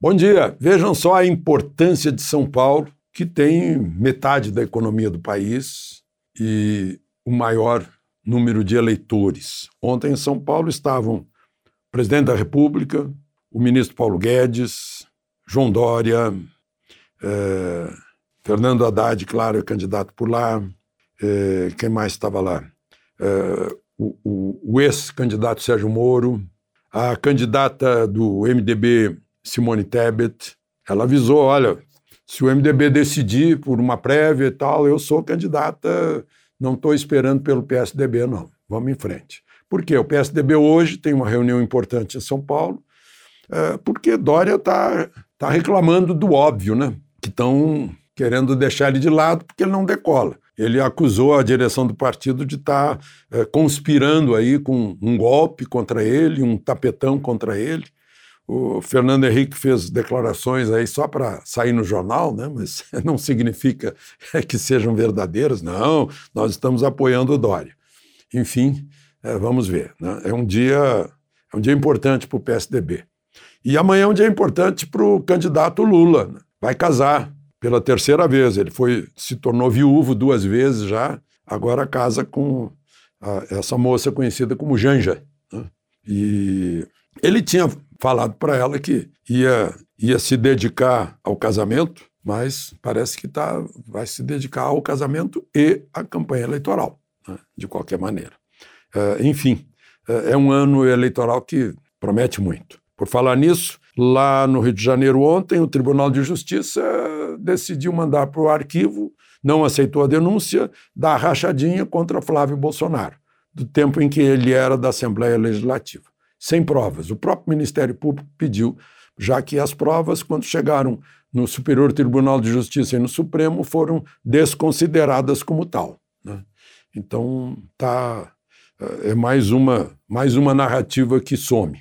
Bom dia. Vejam só a importância de São Paulo, que tem metade da economia do país e o maior número de eleitores. Ontem em São Paulo estavam o presidente da República, o ministro Paulo Guedes, João Dória, eh, Fernando Haddad, claro, é candidato por lá. Eh, quem mais estava lá? Eh, o, o, o ex-candidato Sérgio Moro, a candidata do MDB Simone Tebet, ela avisou, olha, se o MDB decidir por uma prévia e tal, eu sou candidata, não estou esperando pelo PSDB, não. Vamos em frente. Por quê? O PSDB hoje tem uma reunião importante em São Paulo, é, porque Dória está tá reclamando do óbvio, né? Que estão querendo deixar ele de lado porque ele não decola. Ele acusou a direção do partido de estar tá, é, conspirando aí com um golpe contra ele, um tapetão contra ele. O Fernando Henrique fez declarações aí só para sair no jornal, né? mas não significa que sejam verdadeiras. Não, nós estamos apoiando o Dória. Enfim, é, vamos ver. Né? É, um dia, é um dia importante para o PSDB. E amanhã é um dia importante para o candidato Lula. Né? Vai casar pela terceira vez. Ele foi, se tornou viúvo duas vezes já, agora casa com a, essa moça conhecida como Janja. Né? E ele tinha falado para ela que ia, ia se dedicar ao casamento, mas parece que tá, vai se dedicar ao casamento e à campanha eleitoral, né, de qualquer maneira. É, enfim, é, é um ano eleitoral que promete muito. Por falar nisso, lá no Rio de Janeiro ontem, o Tribunal de Justiça decidiu mandar para o arquivo, não aceitou a denúncia da rachadinha contra Flávio Bolsonaro, do tempo em que ele era da Assembleia Legislativa sem provas. O próprio Ministério Público pediu, já que as provas, quando chegaram no Superior Tribunal de Justiça e no Supremo, foram desconsideradas como tal. Né? Então, tá, é mais uma, mais uma narrativa que some.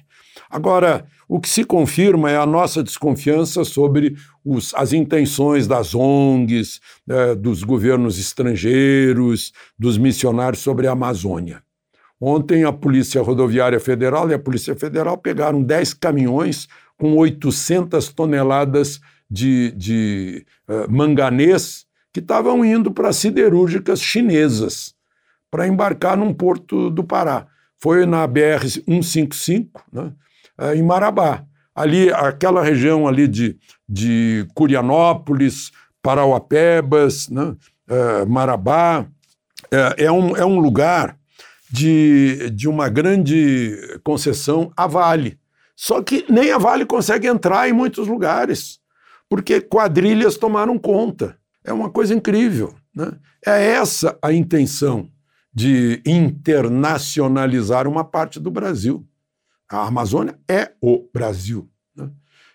Agora, o que se confirma é a nossa desconfiança sobre os, as intenções das ONGs, é, dos governos estrangeiros, dos missionários sobre a Amazônia. Ontem, a Polícia Rodoviária Federal e a Polícia Federal pegaram 10 caminhões com 800 toneladas de, de uh, manganês que estavam indo para siderúrgicas chinesas para embarcar num porto do Pará. Foi na BR-155, né, uh, em Marabá. Ali, aquela região ali de, de Curianópolis, Parauapebas, né, uh, Marabá, é, um, é um lugar de, de uma grande concessão à Vale. Só que nem a Vale consegue entrar em muitos lugares, porque quadrilhas tomaram conta. É uma coisa incrível. Né? É essa a intenção de internacionalizar uma parte do Brasil. A Amazônia é o Brasil. Né?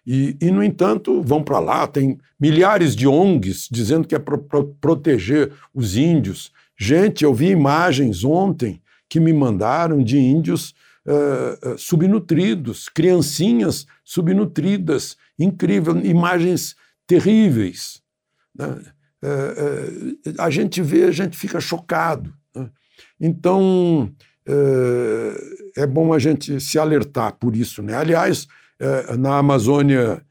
E, e, no entanto, vão para lá, tem milhares de ONGs dizendo que é para pro proteger os índios. Gente, eu vi imagens ontem que me mandaram de índios uh, subnutridos, criancinhas subnutridas, incrível, imagens terríveis. Né? Uh, uh, a gente vê, a gente fica chocado. Né? Então, é bom a gente se alertar por isso. Né? Aliás, na Amazônia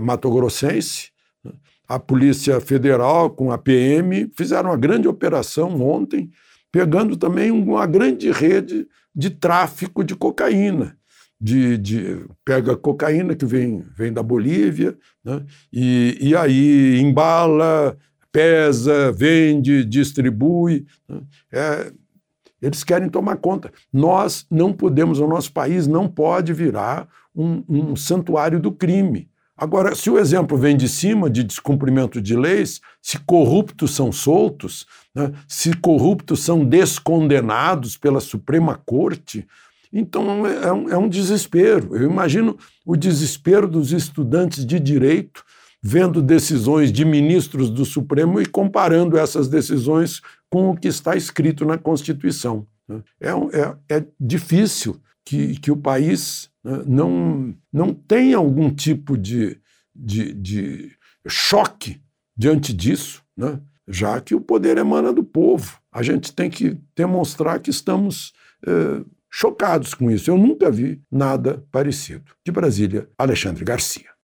Mato-Grossense, né, a Polícia Federal com a PM fizeram uma grande operação ontem pegando também uma grande rede de tráfico de cocaína. De, de, pega cocaína que vem, vem da Bolívia, né? e, e aí embala, pesa, vende, distribui. Né? É, eles querem tomar conta. Nós não podemos, o nosso país não pode virar um, um santuário do crime. Agora, se o exemplo vem de cima de descumprimento de leis, se corruptos são soltos, né, se corruptos são descondenados pela Suprema Corte, então é um, é um desespero. Eu imagino o desespero dos estudantes de direito vendo decisões de ministros do Supremo e comparando essas decisões com o que está escrito na Constituição. Né. É, é, é difícil que, que o país não, não tem algum tipo de, de, de choque diante disso, né? já que o poder emana do povo. A gente tem que demonstrar que estamos eh, chocados com isso. Eu nunca vi nada parecido. De Brasília, Alexandre Garcia.